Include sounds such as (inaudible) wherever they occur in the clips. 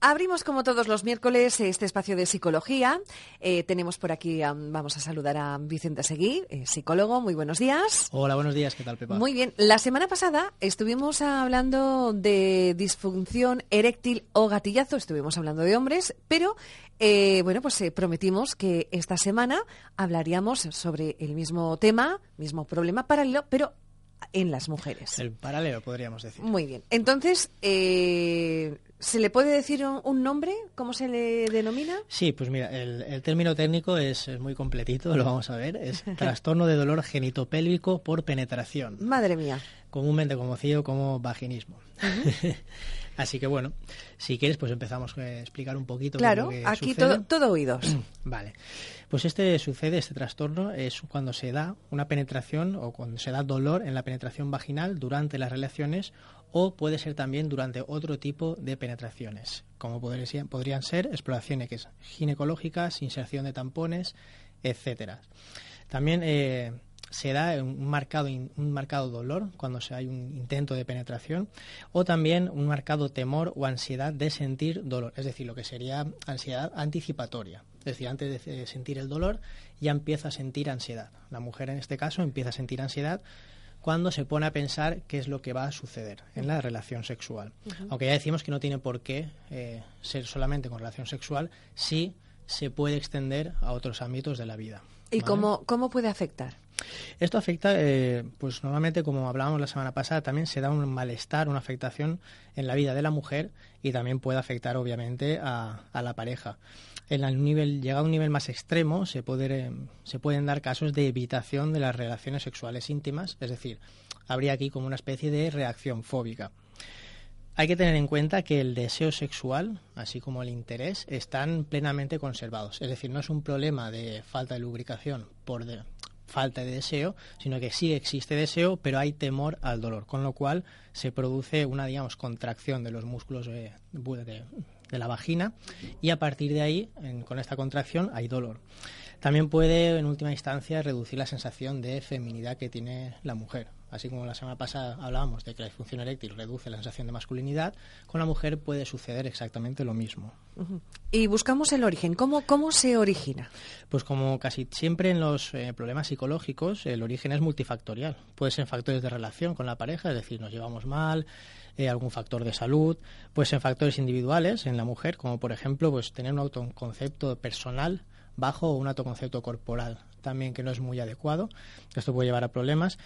Abrimos como todos los miércoles este espacio de psicología. Eh, tenemos por aquí, vamos a saludar a Vicente Seguí, eh, psicólogo. Muy buenos días. Hola, buenos días. ¿Qué tal, Pepa? Muy bien. La semana pasada estuvimos hablando de disfunción eréctil o gatillazo. Estuvimos hablando de hombres, pero eh, bueno, pues prometimos que esta semana hablaríamos sobre el mismo tema, mismo problema paralelo, pero en las mujeres. El paralelo, podríamos decir. Muy bien. Entonces, eh, ¿se le puede decir un, nombre? ¿Cómo se le denomina? Sí, pues mira, el, término técnico es, muy completito, lo vamos a ver. Es (laughs) trastorno de dolor genitopélvico por penetración. Madre mía. Comúnmente conocido como vaginismo. (laughs) Así que bueno, si quieres, pues empezamos a explicar un poquito. Claro, aquí todo, todo oídos. (clears throat) vale. Pues este sucede, este trastorno, es cuando se da una penetración o cuando se da dolor en la penetración vaginal durante las relaciones o puede ser también durante otro tipo de penetraciones, como podrían ser exploraciones ginecológicas, inserción de tampones, etcétera. También eh, se da un marcado, un marcado dolor cuando se hay un intento de penetración o también un marcado temor o ansiedad de sentir dolor, es decir, lo que sería ansiedad anticipatoria. Es decir, antes de sentir el dolor ya empieza a sentir ansiedad. La mujer en este caso empieza a sentir ansiedad cuando se pone a pensar qué es lo que va a suceder en la relación sexual. Aunque ya decimos que no tiene por qué eh, ser solamente con relación sexual, sí se puede extender a otros ámbitos de la vida. ¿Y cómo, cómo puede afectar? Esto afecta, eh, pues normalmente, como hablábamos la semana pasada, también se da un malestar, una afectación en la vida de la mujer y también puede afectar, obviamente, a, la pareja. En el nivel, llegado a un nivel más extremo, se, puede, se pueden dar casos de evitación de las relaciones sexuales íntimas, es decir, habría aquí como una especie de reacción fóbica. Hay que tener en cuenta que el deseo sexual, así como el interés, están plenamente conservados. Es decir, no es un problema de falta de lubricación por, falta de deseo, sino que sí existe deseo, pero hay temor al dolor, con lo cual se produce una, digamos, contracción de los músculos de, la vagina y a partir de ahí, con esta contracción, hay dolor. También puede, en última instancia, reducir la sensación de feminidad que tiene la mujer. Así como la semana pasada hablábamos de que la disfunción eréctil reduce la sensación de masculinidad, con la mujer puede suceder exactamente lo mismo. Y buscamos el origen. ¿Cómo, cómo se origina? Pues como casi siempre en los eh, problemas psicológicos, el origen es multifactorial. Puede ser factores de relación con la pareja, es decir, nos llevamos mal, eh, algún factor de salud, puede ser factores individuales en la mujer, como por ejemplo pues tener un autoconcepto personal bajo un autoconcepto corporal también que no es muy adecuado. Esto puede llevar a problemas.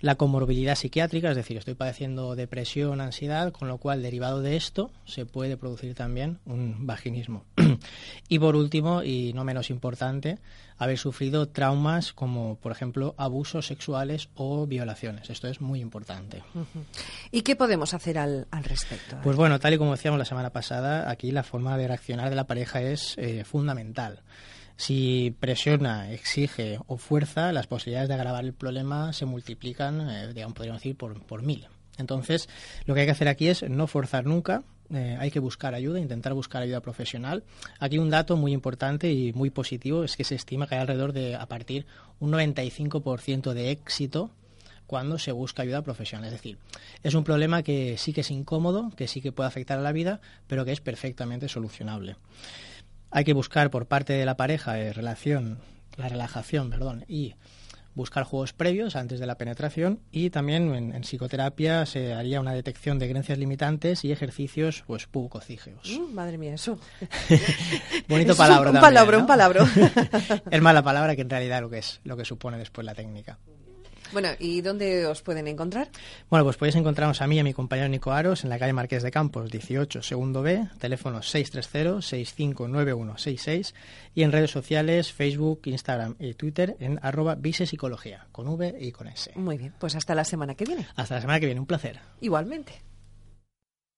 La comorbilidad psiquiátrica, es decir, estoy padeciendo depresión, ansiedad, con lo cual derivado de esto se puede producir también un vaginismo. (clears throat) y por último, y no menos importante, haber sufrido traumas como, por ejemplo, abusos sexuales o violaciones. Esto es muy importante. ¿Y qué podemos hacer al, respecto? Pues bueno, tal y como decíamos la semana pasada, aquí la forma de reaccionar de la pareja es eh, fundamental. Si presiona, exige o fuerza, las posibilidades de agravar el problema se multiplican, eh, digamos, podríamos decir, por, por mil. Entonces, lo que hay que hacer aquí es no forzar nunca, eh, hay que buscar ayuda, intentar buscar ayuda profesional. Aquí un dato muy importante y muy positivo es que se estima que hay alrededor de, a partir, un 95% de éxito cuando se busca ayuda profesional. Es decir, es un problema que sí que es incómodo, que sí que puede afectar a la vida, pero que es perfectamente solucionable. Hay que buscar por parte de la pareja eh, relación, la relajación, perdón, y buscar juegos previos antes de la penetración y también en, psicoterapia se haría una detección de creencias limitantes y ejercicios pues bucocígeos. Mm, madre mía, eso. (laughs) Bonito palabra. Un, un palabra, un palabra. (laughs) es mala palabra que en realidad lo que es lo que supone después la técnica. Bueno, ¿y dónde os pueden encontrar? Bueno, pues podéis encontrarnos a mí y a mi compañero Nico Aros en la calle Marqués de Campos, 18, segundo B, teléfono 630-659166 y en redes sociales, Facebook, Instagram y Twitter en arroba visepsicología, con V y con S. Muy bien, pues hasta la semana que viene. Hasta la semana que viene, un placer. Igualmente.